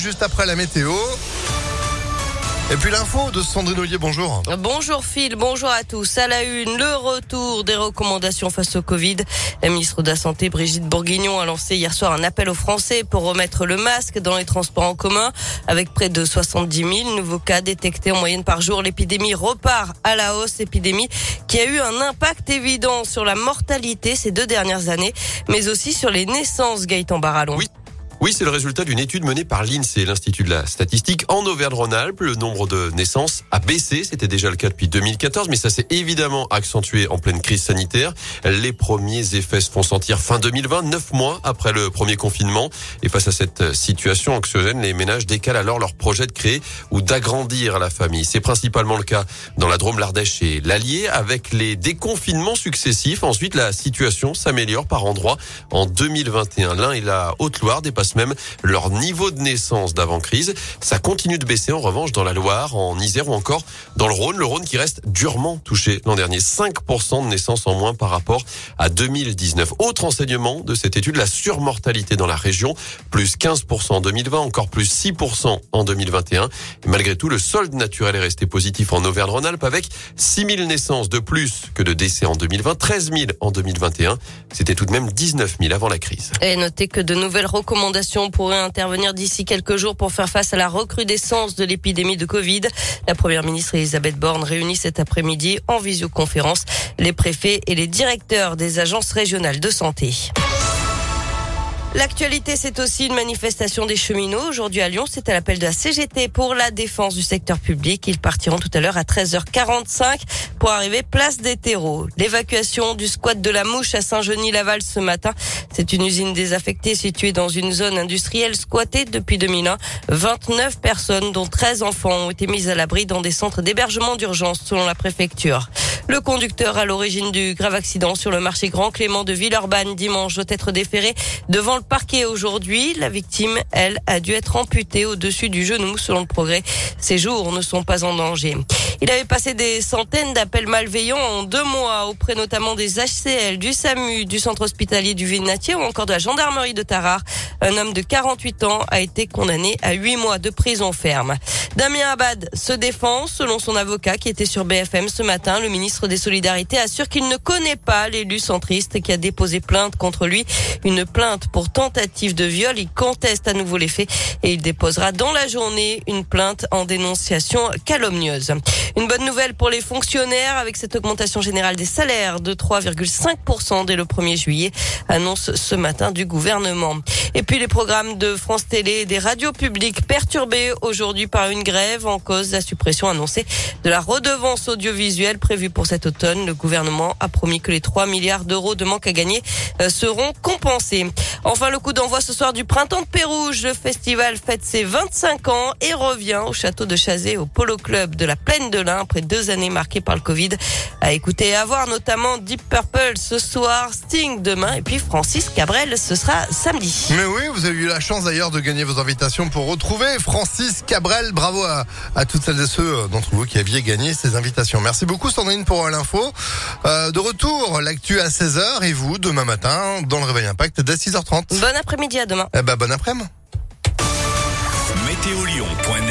juste après la météo. Et puis l'info de Sandrine Ollier, bonjour. Bonjour Phil, bonjour à tous. À la une, le retour des recommandations face au Covid. La ministre de la Santé, Brigitte Bourguignon, a lancé hier soir un appel aux Français pour remettre le masque dans les transports en commun. Avec près de 70 000 nouveaux cas détectés en moyenne par jour, l'épidémie repart à la hausse. Épidémie qui a eu un impact évident sur la mortalité ces deux dernières années, mais aussi sur les naissances, Gaëtan Barallon. Oui. Oui, c'est le résultat d'une étude menée par l'INSEE, l'Institut de la Statistique, en Auvergne-Rhône-Alpes. Le nombre de naissances a baissé, c'était déjà le cas depuis 2014, mais ça s'est évidemment accentué en pleine crise sanitaire. Les premiers effets se font sentir fin 2020, neuf mois après le premier confinement. Et face à cette situation anxiogène, les ménages décalent alors leur projet de créer ou d'agrandir la famille. C'est principalement le cas dans la Drôme, l'Ardèche et l'Allier. Avec les déconfinements successifs, ensuite la situation s'améliore par endroits. En 2021, l'un et la Haute-Loire dépassent même leur niveau de naissance d'avant-crise. Ça continue de baisser en revanche dans la Loire, en Isère ou encore dans le Rhône. Le Rhône qui reste durement touché l'an dernier. 5% de naissances en moins par rapport à 2019. Autre enseignement de cette étude, la surmortalité dans la région. Plus 15% en 2020, encore plus 6% en 2021. malgré tout, le solde naturel est resté positif en Auvergne-Rhône-Alpes avec 6 000 naissances de plus que de décès en 2020, 13 000 en 2021. C'était tout de même 19 000 avant la crise. Et notez que de nouvelles recommandations pourrait intervenir d'ici quelques jours pour faire face à la recrudescence de l'épidémie de Covid. La première ministre Elisabeth Borne réunit cet après-midi en visioconférence les préfets et les directeurs des agences régionales de santé. L'actualité, c'est aussi une manifestation des cheminots. Aujourd'hui à Lyon, c'est à l'appel de la CGT pour la défense du secteur public. Ils partiront tout à l'heure à 13h45 pour arriver place des terreaux. L'évacuation du squat de la Mouche à Saint-Genis-Laval ce matin. C'est une usine désaffectée située dans une zone industrielle squattée depuis 2001. 29 personnes, dont 13 enfants, ont été mises à l'abri dans des centres d'hébergement d'urgence selon la préfecture. Le conducteur à l'origine du grave accident sur le marché Grand Clément de Villeurbanne dimanche doit être déféré devant le parquet aujourd'hui. La victime, elle, a dû être amputée au-dessus du genou selon le progrès. Ses jours ne sont pas en danger. Il avait passé des centaines d'appels malveillants en deux mois auprès notamment des HCL, du SAMU, du centre hospitalier du Vinatier ou encore de la gendarmerie de Tarare. Un homme de 48 ans a été condamné à huit mois de prison ferme. Damien Abad se défend. Selon son avocat qui était sur BFM ce matin, le ministre des Solidarités assure qu'il ne connaît pas l'élu centriste qui a déposé plainte contre lui. Une plainte pour tentative de viol. Il conteste à nouveau les faits et il déposera dans la journée une plainte en dénonciation calomnieuse. Une bonne nouvelle pour les fonctionnaires avec cette augmentation générale des salaires de 3,5% dès le 1er juillet, annonce ce matin du gouvernement. Et puis les programmes de France Télé et des radios publiques perturbés aujourd'hui par une grève en cause de la suppression annoncée de la redevance audiovisuelle prévue pour cet automne. Le gouvernement a promis que les 3 milliards d'euros de manque à gagner euh, seront compensés. Enfin, le coup d'envoi ce soir du Printemps de Pérouge. Le festival fête ses 25 ans et revient au château de Chazé, au Polo Club de la Plaine de l'Ain, après deux années marquées par le Covid. À écouter et à voir notamment Deep Purple ce soir, Sting demain et puis Francis Cabrel, ce sera samedi. Oui, vous avez eu la chance d'ailleurs de gagner vos invitations pour retrouver Francis Cabrel. Bravo à, toutes celles et ceux euh, d'entre vous qui aviez gagné ces invitations. Merci beaucoup Sandrine pour euh, l'info. Euh, de retour, l'actu à 16h et vous demain matin dans le Réveil Impact dès 6h30. Bon après-midi à demain. Eh ben, bon après-midi.